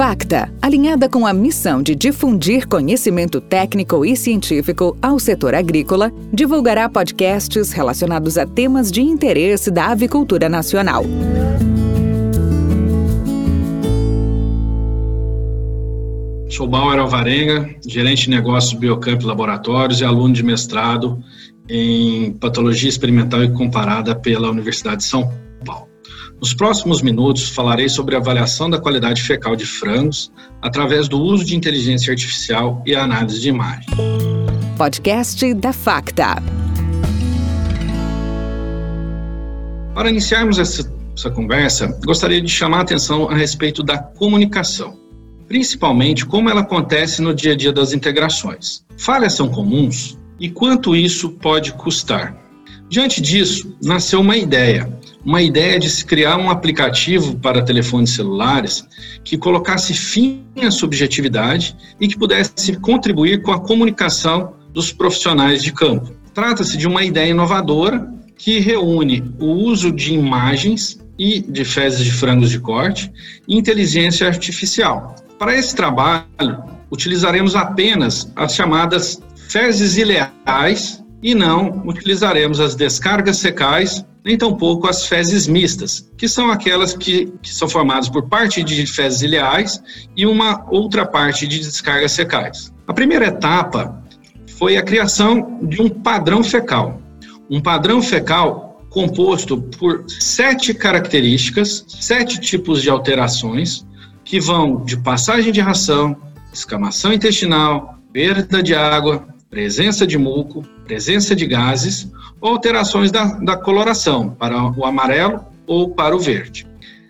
Facta, alinhada com a missão de difundir conhecimento técnico e científico ao setor agrícola, divulgará podcasts relacionados a temas de interesse da avicultura nacional. Sou Bauer Alvarenga, gerente de negócios Biocamp Laboratórios e aluno de mestrado em Patologia Experimental e Comparada pela Universidade de São Paulo. Nos próximos minutos, falarei sobre a avaliação da qualidade fecal de frangos através do uso de inteligência artificial e análise de imagem. Podcast da Facta. Para iniciarmos essa, essa conversa, gostaria de chamar a atenção a respeito da comunicação, principalmente como ela acontece no dia a dia das integrações. Falhas são comuns e quanto isso pode custar. Diante disso, nasceu uma ideia uma ideia de se criar um aplicativo para telefones celulares que colocasse fim à subjetividade e que pudesse contribuir com a comunicação dos profissionais de campo. Trata-se de uma ideia inovadora que reúne o uso de imagens e de fezes de frangos de corte e inteligência artificial. Para esse trabalho, utilizaremos apenas as chamadas fezes ileais e não utilizaremos as descargas secais nem tampouco as fezes mistas, que são aquelas que, que são formadas por parte de fezes ileais e uma outra parte de descargas secais. A primeira etapa foi a criação de um padrão fecal. Um padrão fecal composto por sete características, sete tipos de alterações, que vão de passagem de ração, escamação intestinal, perda de água, presença de muco, presença de gases ou alterações da, da coloração para o amarelo ou para o verde.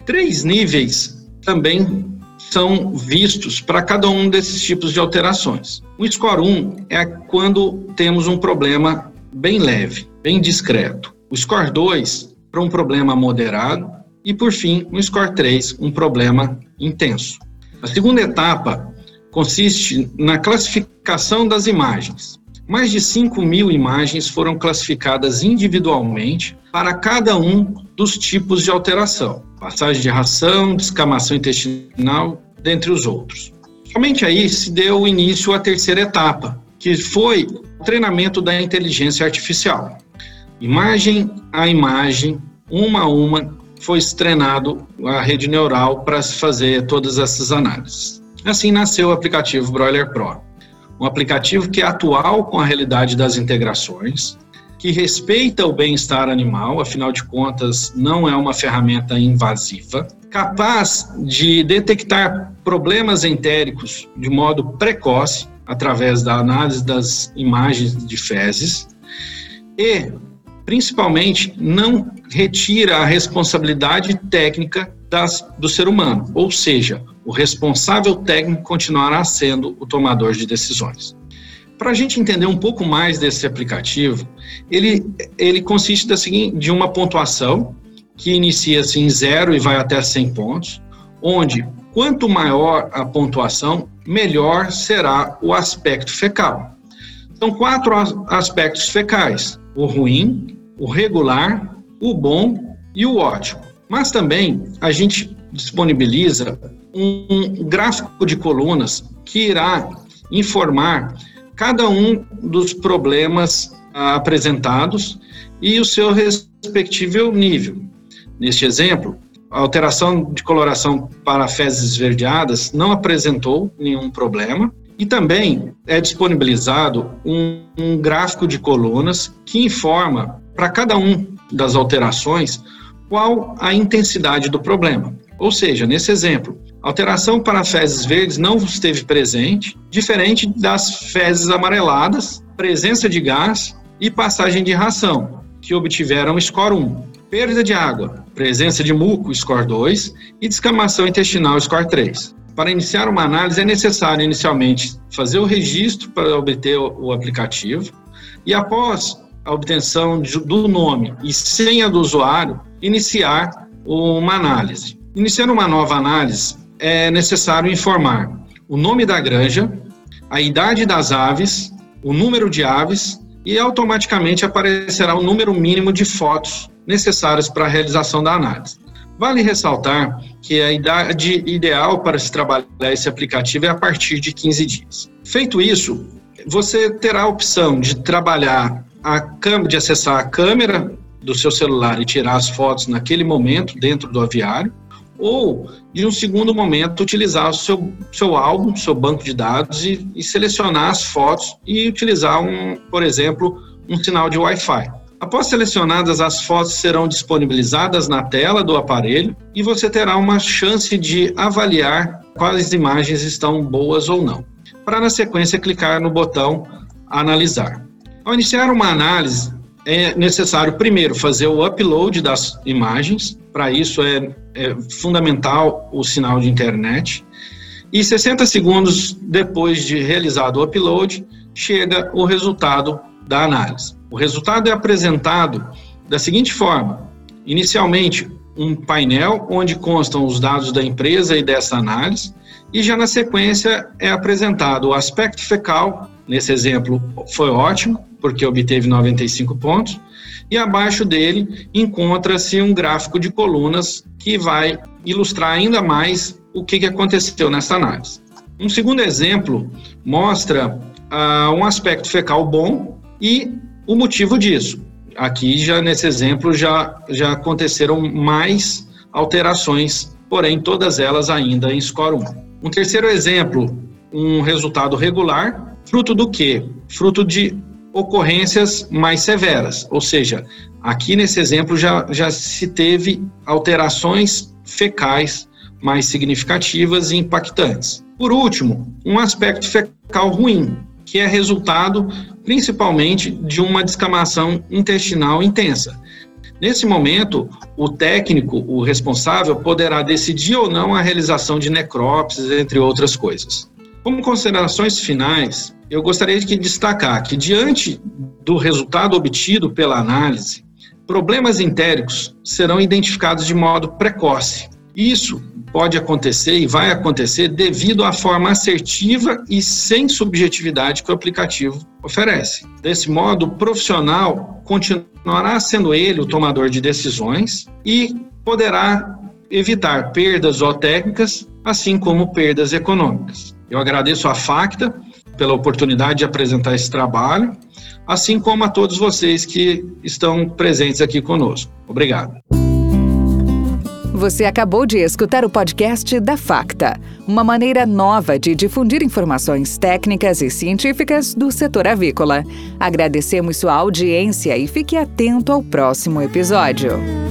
Três níveis também são vistos para cada um desses tipos de alterações. O score 1 é quando temos um problema bem leve, bem discreto. O score 2 para um problema moderado e por fim, o score 3, um problema intenso. A segunda etapa consiste na classificação das imagens. Mais de 5 mil imagens foram classificadas individualmente para cada um dos tipos de alteração, passagem de ração, descamação intestinal, dentre os outros. Somente aí se deu início à terceira etapa, que foi o treinamento da inteligência artificial. Imagem a imagem, uma a uma, foi treinado a rede neural para fazer todas essas análises. Assim nasceu o aplicativo Broiler Pro, um aplicativo que é atual com a realidade das integrações, que respeita o bem-estar animal, afinal de contas, não é uma ferramenta invasiva, capaz de detectar problemas entéricos de modo precoce, através da análise das imagens de fezes, e, principalmente, não retira a responsabilidade técnica das, do ser humano, ou seja, o responsável técnico continuará sendo o tomador de decisões. Para a gente entender um pouco mais desse aplicativo, ele, ele consiste da seguinte, de uma pontuação que inicia-se em zero e vai até 100 pontos, onde quanto maior a pontuação, melhor será o aspecto fecal. São quatro aspectos fecais: o ruim, o regular, o bom e o ótimo. Mas também a gente disponibiliza um gráfico de colunas que irá informar cada um dos problemas ah, apresentados e o seu respectivo nível. Neste exemplo, a alteração de coloração para fezes esverdeadas não apresentou nenhum problema e também é disponibilizado um, um gráfico de colunas que informa para cada um das alterações qual a intensidade do problema. Ou seja, nesse exemplo, alteração para fezes verdes não esteve presente, diferente das fezes amareladas, presença de gás e passagem de ração, que obtiveram score 1. Perda de água, presença de muco, score 2, e descamação intestinal, score 3. Para iniciar uma análise, é necessário inicialmente fazer o registro para obter o aplicativo e, após a obtenção do nome e senha do usuário, iniciar uma análise. Iniciando uma nova análise, é necessário informar o nome da granja, a idade das aves, o número de aves e automaticamente aparecerá o número mínimo de fotos necessárias para a realização da análise. Vale ressaltar que a idade ideal para se trabalhar esse aplicativo é a partir de 15 dias. Feito isso, você terá a opção de trabalhar a câmera, de acessar a câmera do seu celular e tirar as fotos naquele momento dentro do aviário, ou de um segundo momento utilizar o seu, seu álbum, seu banco de dados e, e selecionar as fotos e utilizar um, por exemplo, um sinal de Wi-Fi. Após selecionadas, as fotos serão disponibilizadas na tela do aparelho e você terá uma chance de avaliar quais imagens estão boas ou não. Para, na sequência, clicar no botão Analisar. Ao iniciar uma análise, é necessário primeiro fazer o upload das imagens, para isso é, é fundamental o sinal de internet. E 60 segundos depois de realizado o upload, chega o resultado da análise. O resultado é apresentado da seguinte forma: inicialmente, um painel onde constam os dados da empresa e dessa análise, e já na sequência é apresentado o aspecto fecal, nesse exemplo foi ótimo, porque obteve 95 pontos, e abaixo dele encontra-se um gráfico de colunas que vai ilustrar ainda mais o que aconteceu nessa análise. Um segundo exemplo mostra uh, um aspecto fecal bom e o motivo disso. Aqui, já nesse exemplo, já, já aconteceram mais alterações, porém todas elas ainda em score 1. Um terceiro exemplo, um resultado regular, fruto do quê? Fruto de ocorrências mais severas, ou seja, aqui nesse exemplo já, já se teve alterações fecais mais significativas e impactantes. Por último, um aspecto fecal ruim, que é resultado principalmente de uma descamação intestinal intensa. Nesse momento, o técnico, o responsável, poderá decidir ou não a realização de necrópsias, entre outras coisas. Como considerações finais, eu gostaria de destacar que, diante do resultado obtido pela análise, problemas entéricos serão identificados de modo precoce. Isso pode acontecer e vai acontecer devido à forma assertiva e sem subjetividade que o aplicativo oferece. Desse modo, o profissional continuará sendo ele o tomador de decisões e poderá evitar perdas zootécnicas, assim como perdas econômicas. Eu agradeço à Facta pela oportunidade de apresentar esse trabalho, assim como a todos vocês que estão presentes aqui conosco. Obrigado. Você acabou de escutar o podcast da Facta, uma maneira nova de difundir informações técnicas e científicas do setor avícola. Agradecemos sua audiência e fique atento ao próximo episódio.